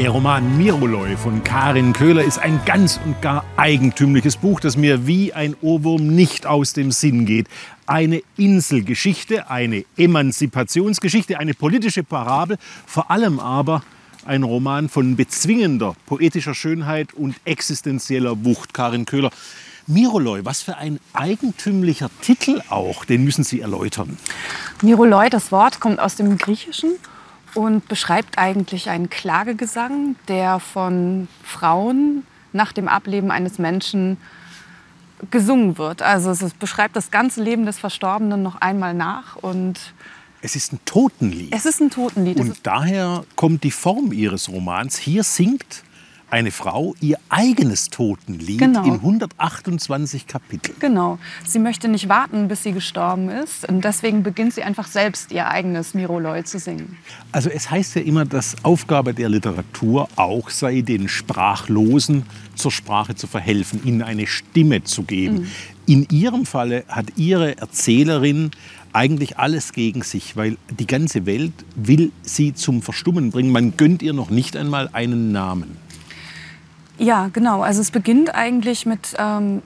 Der Roman Miroloi von Karin Köhler ist ein ganz und gar eigentümliches Buch, das mir wie ein Ohrwurm nicht aus dem Sinn geht. Eine Inselgeschichte, eine Emanzipationsgeschichte, eine politische Parabel, vor allem aber ein Roman von bezwingender poetischer Schönheit und existenzieller Wucht. Karin Köhler, Miroloi, was für ein eigentümlicher Titel auch, den müssen Sie erläutern. Miroloi, das Wort kommt aus dem Griechischen und beschreibt eigentlich einen Klagegesang, der von Frauen nach dem Ableben eines Menschen gesungen wird. Also es beschreibt das ganze Leben des Verstorbenen noch einmal nach und es ist ein Totenlied. Es ist ein Totenlied. Und daher kommt die Form Ihres Romans. Hier singt eine Frau ihr eigenes Totenlied genau. in 128 Kapiteln. Genau. Sie möchte nicht warten, bis sie gestorben ist. Und deswegen beginnt sie einfach selbst ihr eigenes Miroloi zu singen. Also es heißt ja immer, dass Aufgabe der Literatur auch sei, den Sprachlosen zur Sprache zu verhelfen, ihnen eine Stimme zu geben. Mhm. In ihrem Falle hat ihre Erzählerin eigentlich alles gegen sich, weil die ganze Welt will sie zum Verstummen bringen. Man gönnt ihr noch nicht einmal einen Namen. Ja, genau. Also es beginnt eigentlich mit, ähm,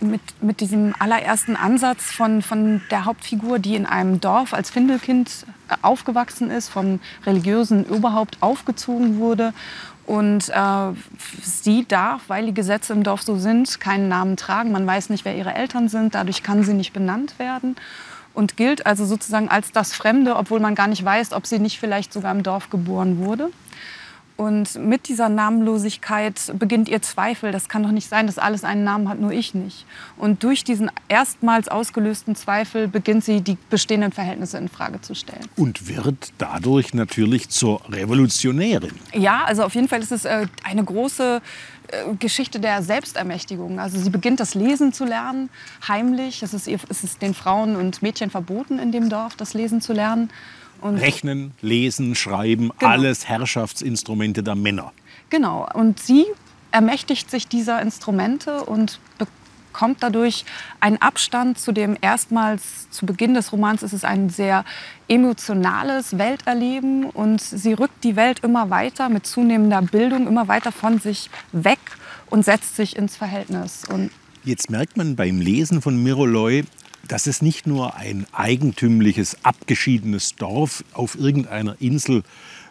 mit, mit diesem allerersten Ansatz von, von der Hauptfigur, die in einem Dorf als Findelkind äh, aufgewachsen ist, vom religiösen Oberhaupt aufgezogen wurde. Und äh, sie darf, weil die Gesetze im Dorf so sind, keinen Namen tragen. Man weiß nicht, wer ihre Eltern sind. Dadurch kann sie nicht benannt werden und gilt also sozusagen als das Fremde, obwohl man gar nicht weiß, ob sie nicht vielleicht sogar im Dorf geboren wurde. Und mit dieser Namenlosigkeit beginnt ihr Zweifel. Das kann doch nicht sein, dass alles einen Namen hat, nur ich nicht. Und durch diesen erstmals ausgelösten Zweifel beginnt sie, die bestehenden Verhältnisse in Frage zu stellen. Und wird dadurch natürlich zur Revolutionärin. Ja, also auf jeden Fall ist es äh, eine große äh, Geschichte der Selbstermächtigung. Also sie beginnt das Lesen zu lernen, heimlich. Es ist, ihr, es ist den Frauen und Mädchen verboten in dem Dorf, das Lesen zu lernen. Und Rechnen, Lesen, Schreiben, genau. alles Herrschaftsinstrumente der Männer. Genau. Und sie ermächtigt sich dieser Instrumente und bekommt dadurch einen Abstand zu dem erstmals zu Beginn des Romans ist es ein sehr emotionales Welterleben und sie rückt die Welt immer weiter mit zunehmender Bildung immer weiter von sich weg und setzt sich ins Verhältnis. Und Jetzt merkt man beim Lesen von Miroloi, dass es nicht nur ein eigentümliches, abgeschiedenes Dorf auf irgendeiner Insel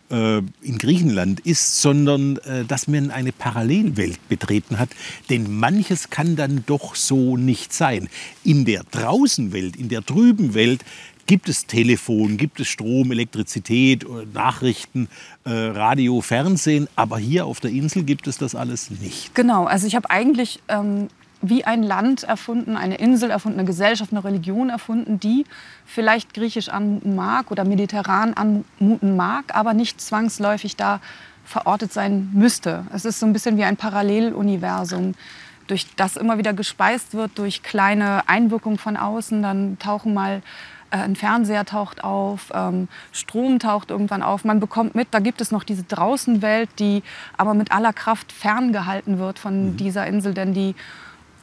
äh, in Griechenland ist, sondern äh, dass man eine Parallelwelt betreten hat. Denn manches kann dann doch so nicht sein. In der Draußenwelt, in der trüben Welt gibt es Telefon, gibt es Strom, Elektrizität, äh, Nachrichten, äh, Radio, Fernsehen. Aber hier auf der Insel gibt es das alles nicht. Genau, also ich habe eigentlich ähm, wie ein Land erfunden, eine Insel erfunden, eine Gesellschaft, eine Religion erfunden, die vielleicht griechisch anmuten mag oder mediterran anmuten mag, aber nicht zwangsläufig da verortet sein müsste. Es ist so ein bisschen wie ein Paralleluniversum, durch das immer wieder gespeist wird durch kleine Einwirkungen von außen. Dann tauchen mal äh, ein Fernseher taucht auf, ähm, Strom taucht irgendwann auf. Man bekommt mit, da gibt es noch diese Draußenwelt, die aber mit aller Kraft ferngehalten wird von mhm. dieser Insel, denn die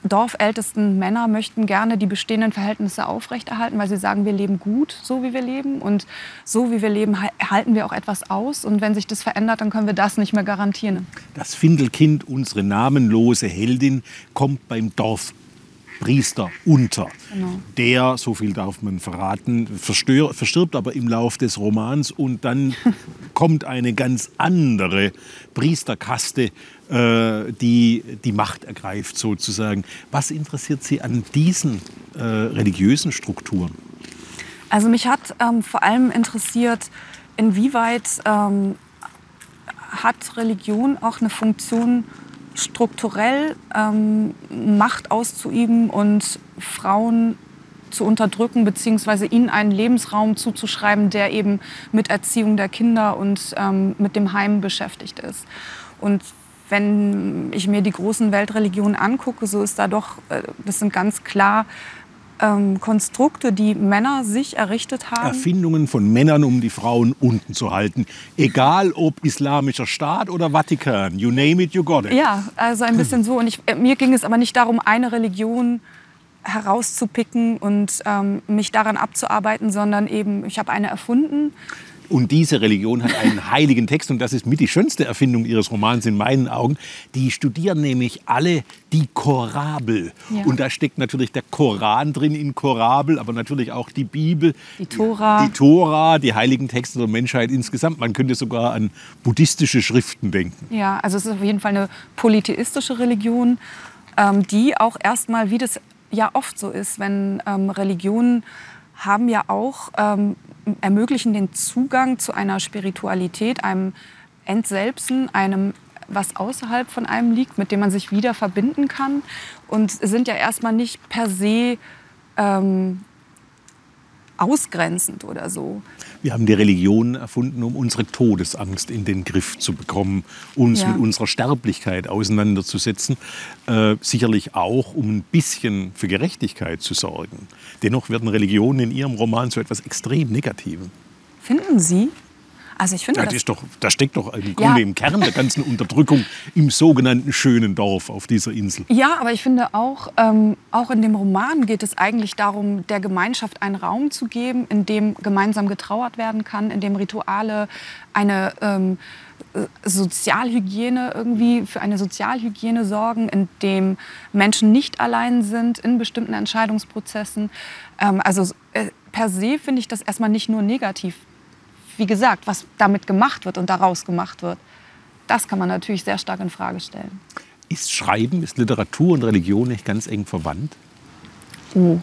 dorfältesten Männer möchten gerne die bestehenden Verhältnisse aufrechterhalten, weil sie sagen, wir leben gut, so wie wir leben. Und so wie wir leben, halten wir auch etwas aus. Und wenn sich das verändert, dann können wir das nicht mehr garantieren. Das Findelkind, unsere namenlose Heldin, kommt beim Dorf Priester unter. Genau. Der, so viel darf man verraten, verstirbt aber im Lauf des Romans und dann kommt eine ganz andere Priesterkaste, äh, die die Macht ergreift sozusagen. Was interessiert Sie an diesen äh, religiösen Strukturen? Also mich hat ähm, vor allem interessiert, inwieweit ähm, hat Religion auch eine Funktion strukturell ähm, Macht auszuüben und Frauen zu unterdrücken, beziehungsweise ihnen einen Lebensraum zuzuschreiben, der eben mit Erziehung der Kinder und ähm, mit dem Heim beschäftigt ist. Und wenn ich mir die großen Weltreligionen angucke, so ist da doch, äh, das sind ganz klar ähm, Konstrukte, die Männer sich errichtet haben. Erfindungen von Männern, um die Frauen unten zu halten. Egal ob islamischer Staat oder Vatikan. You name it, you got it. Ja, also ein bisschen so. Und ich, äh, mir ging es aber nicht darum, eine Religion herauszupicken und ähm, mich daran abzuarbeiten, sondern eben, ich habe eine erfunden, Und diese Religion hat einen heiligen Text und das ist mit die schönste Erfindung ihres Romans in meinen Augen. Die studieren nämlich alle die Korabel. Ja. Und da steckt natürlich der Koran drin in Korabel, aber natürlich auch die Bibel. Die Tora. Die Tora, die heiligen Texte der Menschheit insgesamt. Man könnte sogar an buddhistische Schriften denken. Ja, also es ist auf jeden Fall eine polytheistische Religion, ähm, die auch erstmal, wie das ja oft so ist, wenn ähm, Religionen haben ja auch ähm, ermöglichen den Zugang zu einer Spiritualität, einem Entselbsten, einem was außerhalb von einem liegt, mit dem man sich wieder verbinden kann und sind ja erstmal nicht per se ähm, ausgrenzend oder so. Wir haben die Religion erfunden, um unsere Todesangst in den Griff zu bekommen, uns ja. mit unserer Sterblichkeit auseinanderzusetzen, äh, sicherlich auch, um ein bisschen für Gerechtigkeit zu sorgen. Dennoch werden Religionen in Ihrem Roman zu etwas extrem Negativem. Finden Sie? Also ich finde, ja, das, das, doch, das steckt doch im Grunde ja. im Kern der ganzen Unterdrückung im sogenannten schönen Dorf auf dieser Insel. Ja, aber ich finde auch, ähm, auch in dem Roman geht es eigentlich darum, der Gemeinschaft einen Raum zu geben, in dem gemeinsam getrauert werden kann, in dem Rituale eine ähm, äh, Sozialhygiene irgendwie für eine Sozialhygiene sorgen, in dem Menschen nicht allein sind in bestimmten Entscheidungsprozessen. Ähm, also äh, per se finde ich das erstmal nicht nur negativ wie gesagt, was damit gemacht wird und daraus gemacht wird, das kann man natürlich sehr stark in Frage stellen. Ist Schreiben, ist Literatur und Religion nicht ganz eng verwandt? Oh,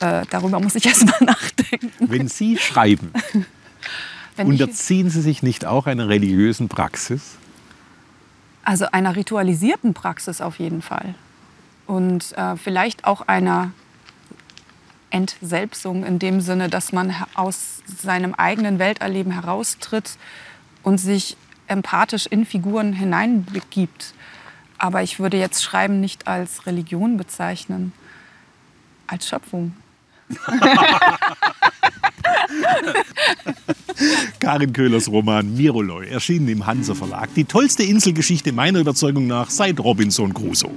äh, darüber muss ich erst mal nachdenken. Wenn Sie schreiben, unterziehen Sie sich nicht auch einer religiösen Praxis? Also einer ritualisierten Praxis auf jeden Fall. Und äh, vielleicht auch einer Entselbsung in dem Sinne, dass man aus seinem eigenen Welterleben heraustritt und sich empathisch in Figuren hineinbegibt. Aber ich würde jetzt Schreiben nicht als Religion bezeichnen, als Schöpfung. Karin Köhlers Roman Miroloy, erschienen im Hansa Verlag. Die tollste Inselgeschichte meiner Überzeugung nach seit Robinson Crusoe.